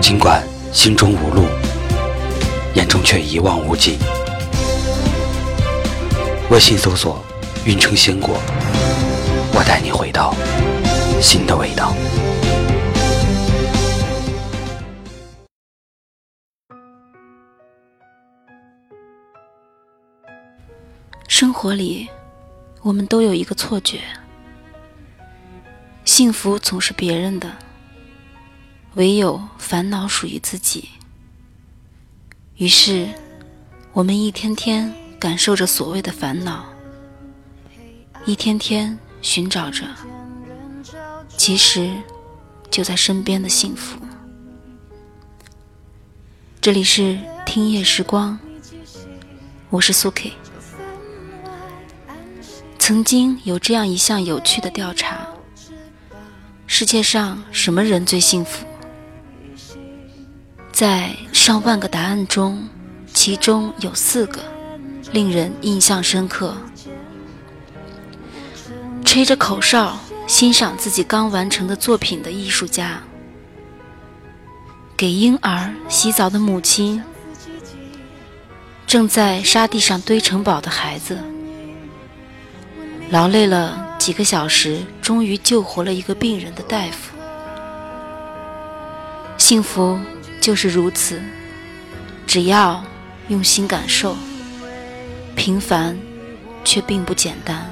尽管心中无路，眼中却一望无际。微信搜索“运城鲜果”，我带你回到新的味道。生活里，我们都有一个错觉：幸福总是别人的。唯有烦恼属于自己。于是，我们一天天感受着所谓的烦恼，一天天寻找着其实就在身边的幸福。这里是听夜时光，我是苏 K。曾经有这样一项有趣的调查：世界上什么人最幸福？在上万个答案中，其中有四个令人印象深刻：吹着口哨欣赏自己刚完成的作品的艺术家，给婴儿洗澡的母亲，正在沙地上堆城堡的孩子，劳累了几个小时终于救活了一个病人的大夫，幸福。就是如此，只要用心感受，平凡却并不简单。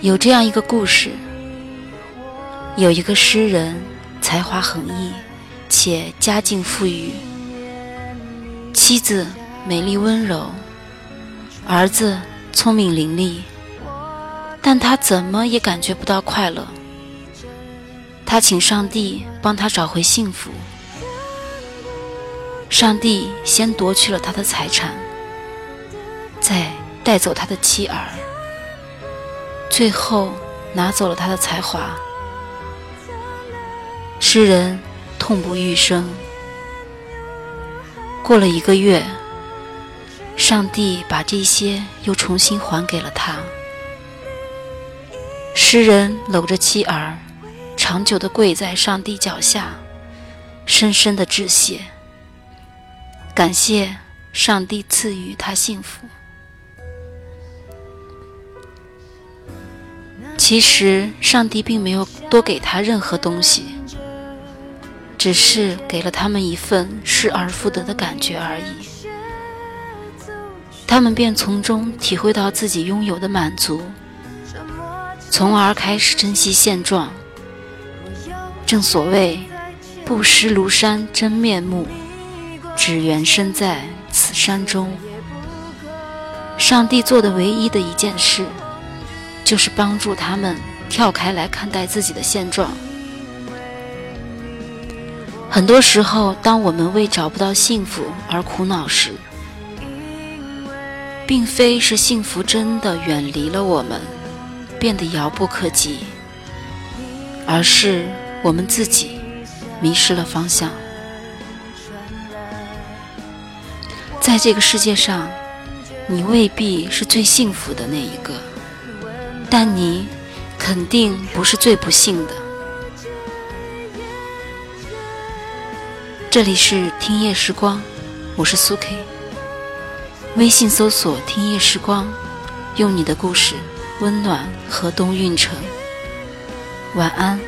有这样一个故事：有一个诗人，才华横溢，且家境富裕，妻子美丽温柔，儿子聪明伶俐，但他怎么也感觉不到快乐。他请上帝帮他找回幸福。上帝先夺去了他的财产，再带走他的妻儿，最后拿走了他的才华。诗人痛不欲生。过了一个月，上帝把这些又重新还给了他。诗人搂着妻儿。长久的跪在上帝脚下，深深的致谢，感谢上帝赐予他幸福。其实，上帝并没有多给他任何东西，只是给了他们一份失而复得的感觉而已。他们便从中体会到自己拥有的满足，从而开始珍惜现状。正所谓，不识庐山真面目，只缘身在此山中。上帝做的唯一的一件事，就是帮助他们跳开来看待自己的现状。很多时候，当我们为找不到幸福而苦恼时，并非是幸福真的远离了我们，变得遥不可及，而是。我们自己迷失了方向，在这个世界上，你未必是最幸福的那一个，但你肯定不是最不幸的。这里是听夜时光，我是苏 K。微信搜索“听夜时光”，用你的故事温暖河东运城。晚安。